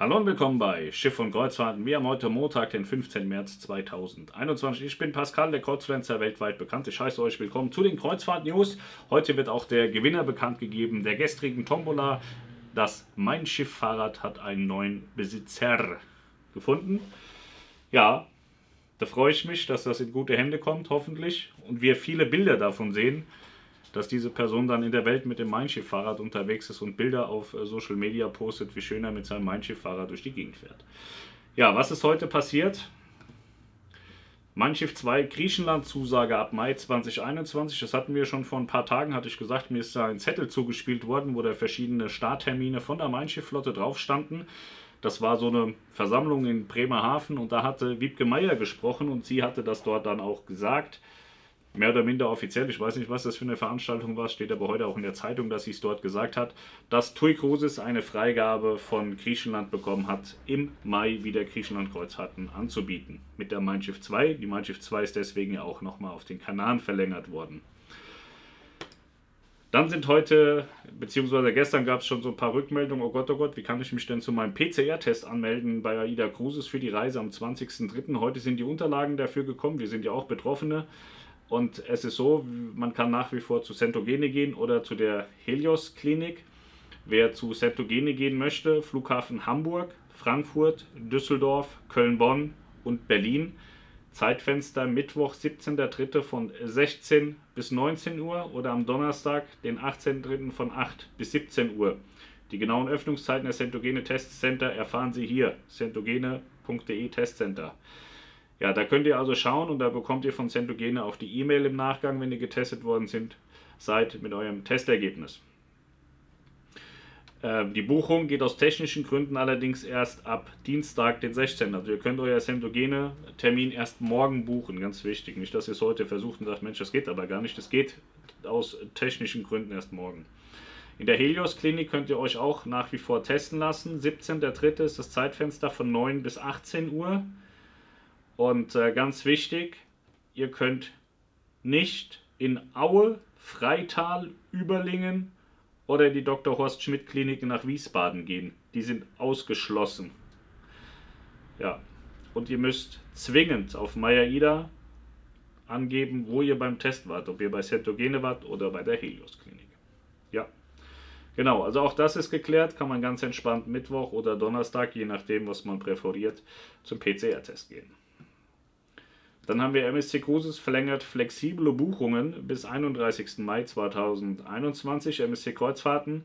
Hallo und willkommen bei Schiff und Kreuzfahrten. Wir haben heute Montag, den 15. März 2021. Ich bin Pascal, der Kreuzfluencer weltweit bekannt. Ich heiße euch willkommen zu den Kreuzfahrt-News. Heute wird auch der Gewinner bekannt gegeben der gestrigen Tombola. Das Mein Schiff-Fahrrad hat einen neuen Besitzer gefunden. Ja, da freue ich mich, dass das in gute Hände kommt, hoffentlich. Und wir viele Bilder davon sehen dass diese Person dann in der Welt mit dem Mein Schiff-Fahrrad unterwegs ist und Bilder auf äh, Social Media postet, wie schön er mit seinem Mein Schiff-Fahrrad durch die Gegend fährt. Ja, was ist heute passiert? Mein Schiff 2 Griechenland-Zusage ab Mai 2021. Das hatten wir schon vor ein paar Tagen, hatte ich gesagt. Mir ist da ein Zettel zugespielt worden, wo da verschiedene Starttermine von der Mein Schiff-Flotte drauf standen. Das war so eine Versammlung in Bremerhaven und da hatte Wiebke Meier gesprochen und sie hatte das dort dann auch gesagt mehr oder minder offiziell, ich weiß nicht, was das für eine Veranstaltung war, steht aber heute auch in der Zeitung, dass sie es dort gesagt hat, dass TUI Cruises eine Freigabe von Griechenland bekommen hat, im Mai wieder Griechenland-Kreuzfahrten anzubieten. Mit der Mein Schiff 2. Die Mein Schiff 2 ist deswegen ja auch nochmal auf den Kanaren verlängert worden. Dann sind heute, beziehungsweise gestern gab es schon so ein paar Rückmeldungen, oh Gott, oh Gott, wie kann ich mich denn zu meinem PCR-Test anmelden bei AIDA Cruises für die Reise am 20.03. Heute sind die Unterlagen dafür gekommen, wir sind ja auch Betroffene. Und es ist so, man kann nach wie vor zu Centogene gehen oder zu der Helios Klinik. Wer zu Centogene gehen möchte, Flughafen Hamburg, Frankfurt, Düsseldorf, Köln-Bonn und Berlin. Zeitfenster Mittwoch, 17.03. von 16 bis 19 Uhr oder am Donnerstag, den 18.03. von 8 bis 17 Uhr. Die genauen Öffnungszeiten der Centogene Testcenter erfahren Sie hier, centogene.de Testcenter. Ja, da könnt ihr also schauen und da bekommt ihr von Centogene auch die E-Mail im Nachgang, wenn ihr getestet worden sind, seid mit eurem Testergebnis. Ähm, die Buchung geht aus technischen Gründen allerdings erst ab Dienstag, den 16. Also ihr könnt euer Centogene-Termin erst morgen buchen, ganz wichtig. Nicht, dass ihr es heute versucht und sagt, Mensch, das geht aber gar nicht. Das geht aus technischen Gründen erst morgen. In der Helios-Klinik könnt ihr euch auch nach wie vor testen lassen. 17.3. ist das Zeitfenster von 9 bis 18 Uhr. Und äh, ganz wichtig, ihr könnt nicht in Aue, Freital, Überlingen oder die Dr. Horst Schmidt Klinik nach Wiesbaden gehen. Die sind ausgeschlossen. Ja, und ihr müsst zwingend auf Maya-Ida angeben, wo ihr beim Test wart, ob ihr bei Centogene wart oder bei der Helios Klinik. Ja, genau, also auch das ist geklärt, kann man ganz entspannt Mittwoch oder Donnerstag, je nachdem, was man präferiert, zum PCR-Test gehen. Dann haben wir MSC Cruises verlängert flexible Buchungen bis 31. Mai 2021. MSC Kreuzfahrten.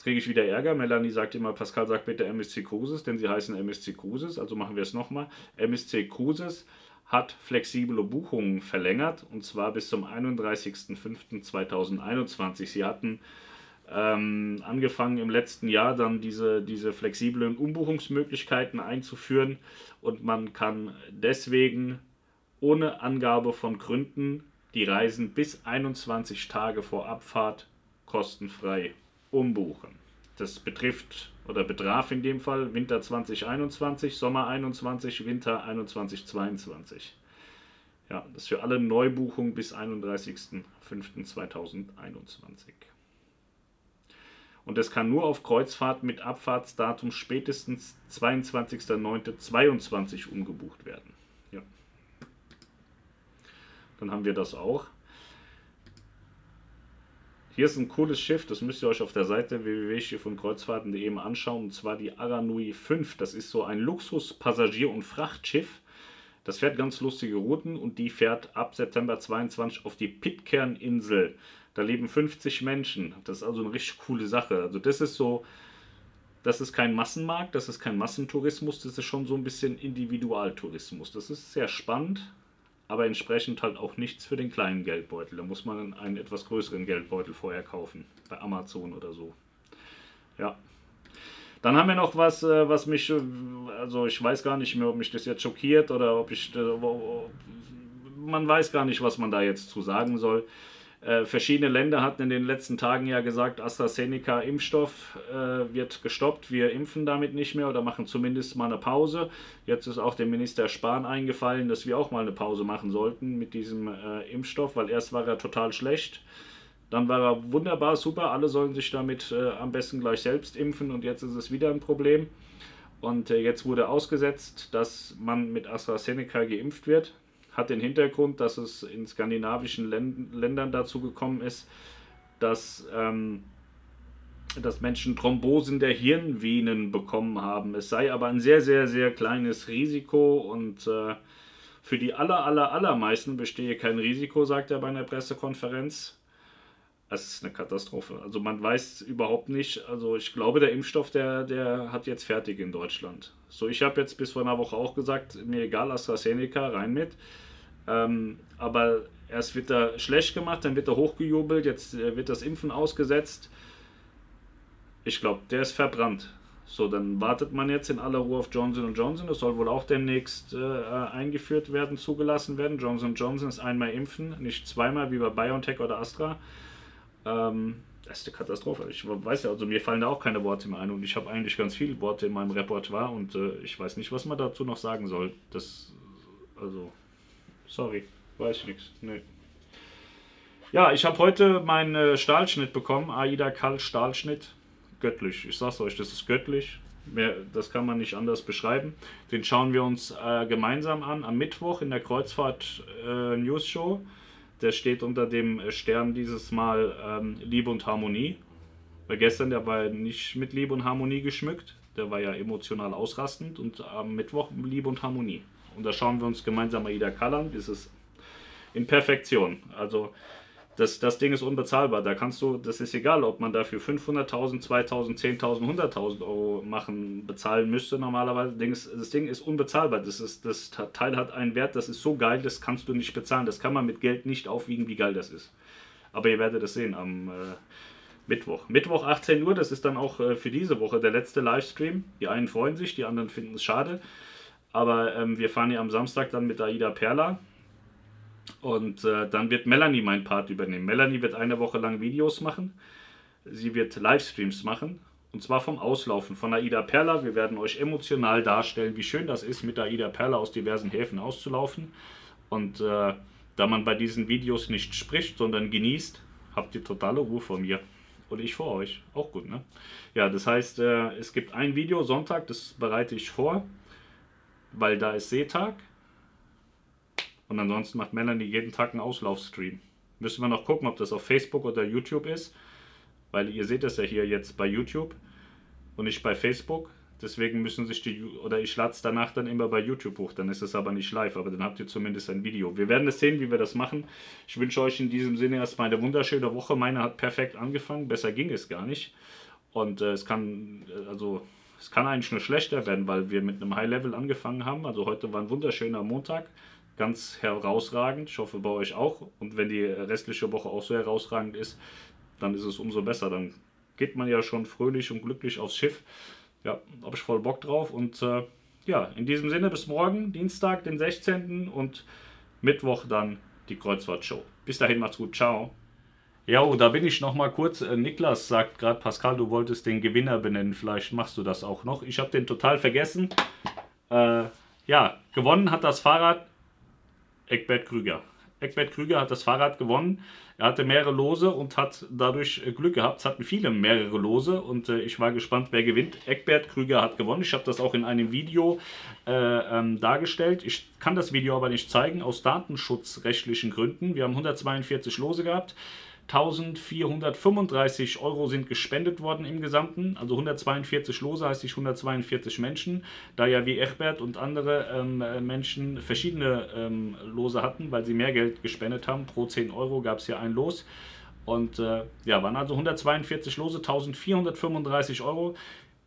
Kriege ich wieder Ärger. Melanie sagt immer, Pascal sagt bitte MSC Cruises, denn sie heißen MSC Cruises. Also machen wir es nochmal. MSC Cruises hat flexible Buchungen verlängert und zwar bis zum 31.05.2021. Sie hatten ähm, angefangen im letzten Jahr dann diese, diese flexiblen Umbuchungsmöglichkeiten einzuführen und man kann deswegen ohne Angabe von Gründen die Reisen bis 21 Tage vor Abfahrt kostenfrei umbuchen. Das betrifft oder betraf in dem Fall Winter 2021, Sommer 21, Winter 21, 22. Ja, das für alle Neubuchungen bis 31.05.2021. Und es kann nur auf Kreuzfahrt mit Abfahrtsdatum spätestens 22.09.22 umgebucht werden. Dann haben wir das auch. Hier ist ein cooles Schiff, das müsst ihr euch auf der Seite www.schiffundkreuzfahrten.de mal anschauen. Und zwar die Aranui 5. Das ist so ein Luxus-Passagier- und Frachtschiff. Das fährt ganz lustige Routen und die fährt ab September 22 auf die Pitcairn-Insel. Da leben 50 Menschen. Das ist also eine richtig coole Sache. Also das ist so, das ist kein Massenmarkt, das ist kein Massentourismus, das ist schon so ein bisschen Individualtourismus. Das ist sehr spannend aber entsprechend halt auch nichts für den kleinen Geldbeutel. Da muss man einen etwas größeren Geldbeutel vorher kaufen, bei Amazon oder so. Ja. Dann haben wir noch was, äh, was mich, äh, also ich weiß gar nicht mehr, ob mich das jetzt schockiert oder ob ich, äh, man weiß gar nicht, was man da jetzt zu sagen soll. Äh, verschiedene Länder hatten in den letzten Tagen ja gesagt, AstraZeneca-Impfstoff äh, wird gestoppt, wir impfen damit nicht mehr oder machen zumindest mal eine Pause. Jetzt ist auch dem Minister Spahn eingefallen, dass wir auch mal eine Pause machen sollten mit diesem äh, Impfstoff, weil erst war er total schlecht. Dann war er wunderbar, super, alle sollen sich damit äh, am besten gleich selbst impfen und jetzt ist es wieder ein Problem. Und äh, jetzt wurde ausgesetzt, dass man mit AstraZeneca geimpft wird. Hat den Hintergrund, dass es in skandinavischen Ländern dazu gekommen ist, dass, ähm, dass Menschen Thrombosen der Hirnvenen bekommen haben. Es sei aber ein sehr, sehr, sehr kleines Risiko und äh, für die aller, aller, allermeisten bestehe kein Risiko, sagt er bei einer Pressekonferenz. Es ist eine Katastrophe. Also man weiß überhaupt nicht, also ich glaube, der Impfstoff, der, der hat jetzt fertig in Deutschland. So, ich habe jetzt bis vor einer Woche auch gesagt, mir egal, AstraZeneca, rein mit. Ähm, aber erst wird er schlecht gemacht, dann wird er hochgejubelt, jetzt äh, wird das Impfen ausgesetzt. Ich glaube, der ist verbrannt. So, dann wartet man jetzt in aller Ruhe auf Johnson Johnson. Das soll wohl auch demnächst äh, eingeführt werden, zugelassen werden. Johnson Johnson ist einmal impfen, nicht zweimal wie bei BioNTech oder Astra. Ähm, das ist eine Katastrophe. Ich weiß ja, also mir fallen da auch keine Worte mehr ein und ich habe eigentlich ganz viele Worte in meinem Repertoire und äh, ich weiß nicht, was man dazu noch sagen soll. Das, also, sorry, weiß ich nichts. Nee. Ja, ich habe heute meinen äh, Stahlschnitt bekommen, Aida Kall Stahlschnitt göttlich. Ich sag's euch, das ist göttlich. Mehr, das kann man nicht anders beschreiben. Den schauen wir uns äh, gemeinsam an am Mittwoch in der Kreuzfahrt äh, News Show. Der steht unter dem Stern dieses Mal ähm, Liebe und Harmonie. Weil gestern, der war nicht mit Liebe und Harmonie geschmückt. Der war ja emotional ausrastend. Und am Mittwoch Liebe und Harmonie. Und da schauen wir uns gemeinsam Aida Kallan. Das ist in Perfektion. Also das, das Ding ist unbezahlbar. Da kannst du, das ist egal, ob man dafür 500.000, 2.000, 10.000, 100.000 Euro machen, bezahlen müsste normalerweise. Das Ding ist unbezahlbar. Das, ist, das Teil hat einen Wert, das ist so geil, das kannst du nicht bezahlen. Das kann man mit Geld nicht aufwiegen, wie geil das ist. Aber ihr werdet es sehen am äh, Mittwoch. Mittwoch 18 Uhr, das ist dann auch äh, für diese Woche der letzte Livestream. Die einen freuen sich, die anderen finden es schade. Aber ähm, wir fahren ja am Samstag dann mit Aida Perla und äh, dann wird Melanie mein Part übernehmen. Melanie wird eine Woche lang Videos machen. Sie wird Livestreams machen. Und zwar vom Auslaufen von Aida Perla. Wir werden euch emotional darstellen, wie schön das ist, mit Aida Perla aus diversen Häfen auszulaufen. Und äh, da man bei diesen Videos nicht spricht, sondern genießt, habt ihr totale Ruhe vor mir. Und ich vor euch. Auch gut, ne? Ja, das heißt, äh, es gibt ein Video Sonntag, das bereite ich vor, weil da ist Seetag. Und ansonsten macht Melanie jeden Tag einen Auslaufstream. Müssen wir noch gucken, ob das auf Facebook oder YouTube ist. Weil ihr seht das ja hier jetzt bei YouTube und nicht bei Facebook. Deswegen müssen sich die, oder ich lade es danach dann immer bei YouTube hoch, dann ist es aber nicht live, aber dann habt ihr zumindest ein Video. Wir werden es sehen, wie wir das machen. Ich wünsche euch in diesem Sinne erstmal eine wunderschöne Woche. Meine hat perfekt angefangen, besser ging es gar nicht. Und äh, es kann, äh, also es kann eigentlich nur schlechter werden, weil wir mit einem High Level angefangen haben. Also heute war ein wunderschöner Montag ganz herausragend. Ich hoffe bei euch auch. Und wenn die restliche Woche auch so herausragend ist, dann ist es umso besser. Dann geht man ja schon fröhlich und glücklich aufs Schiff. Ja, habe ich voll Bock drauf. Und äh, ja, in diesem Sinne bis morgen, Dienstag, den 16. und Mittwoch dann die Kreuzfahrtshow. Bis dahin, macht's gut. Ciao. Ja, oh, da bin ich noch mal kurz. Äh, Niklas sagt gerade, Pascal, du wolltest den Gewinner benennen. Vielleicht machst du das auch noch. Ich habe den total vergessen. Äh, ja, gewonnen hat das Fahrrad Eckbert Krüger. Eckbert Krüger hat das Fahrrad gewonnen. Er hatte mehrere Lose und hat dadurch äh, Glück gehabt. Es hatten viele mehrere Lose und äh, ich war gespannt, wer gewinnt. Eckbert Krüger hat gewonnen. Ich habe das auch in einem Video äh, ähm, dargestellt. Ich kann das Video aber nicht zeigen aus datenschutzrechtlichen Gründen. Wir haben 142 Lose gehabt. 1435 Euro sind gespendet worden im Gesamten, also 142 Lose heißt ich 142 Menschen, da ja wie Egbert und andere ähm, Menschen verschiedene ähm, Lose hatten, weil sie mehr Geld gespendet haben. Pro 10 Euro gab es ja ein Los. Und äh, ja, waren also 142 Lose, 1435 Euro.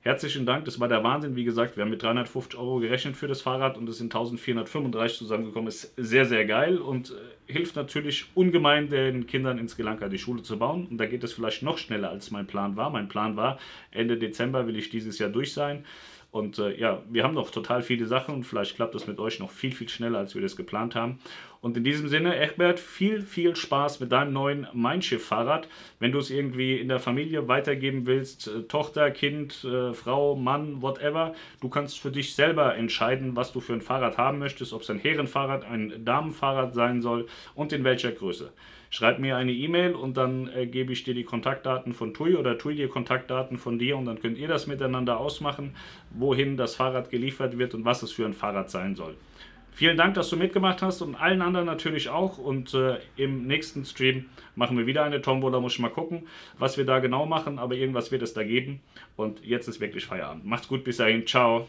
Herzlichen Dank, das war der Wahnsinn. Wie gesagt, wir haben mit 350 Euro gerechnet für das Fahrrad und es sind 1435 zusammengekommen. Ist sehr, sehr geil und äh, hilft natürlich ungemein den Kindern in Sri Lanka die Schule zu bauen. Und da geht es vielleicht noch schneller, als mein Plan war. Mein Plan war, Ende Dezember will ich dieses Jahr durch sein. Und äh, ja, wir haben noch total viele Sachen und vielleicht klappt das mit euch noch viel, viel schneller, als wir das geplant haben. Und in diesem Sinne, Egbert, viel, viel Spaß mit deinem neuen Mein Schiff-Fahrrad. Wenn du es irgendwie in der Familie weitergeben willst, äh, Tochter, Kind, äh, Frau, Mann, whatever, du kannst für dich selber entscheiden, was du für ein Fahrrad haben möchtest, ob es ein Herrenfahrrad, ein Damenfahrrad sein soll und in welcher Größe. Schreib mir eine E-Mail und dann äh, gebe ich dir die Kontaktdaten von TUI oder TUI dir Kontaktdaten von dir und dann könnt ihr das miteinander ausmachen, wohin das Fahrrad geliefert wird und was es für ein Fahrrad sein soll. Vielen Dank, dass du mitgemacht hast und allen anderen natürlich auch. Und äh, im nächsten Stream machen wir wieder eine Tombola. Muss ich mal gucken, was wir da genau machen. Aber irgendwas wird es da geben. Und jetzt ist wirklich Feierabend. Macht's gut, bis dahin. Ciao.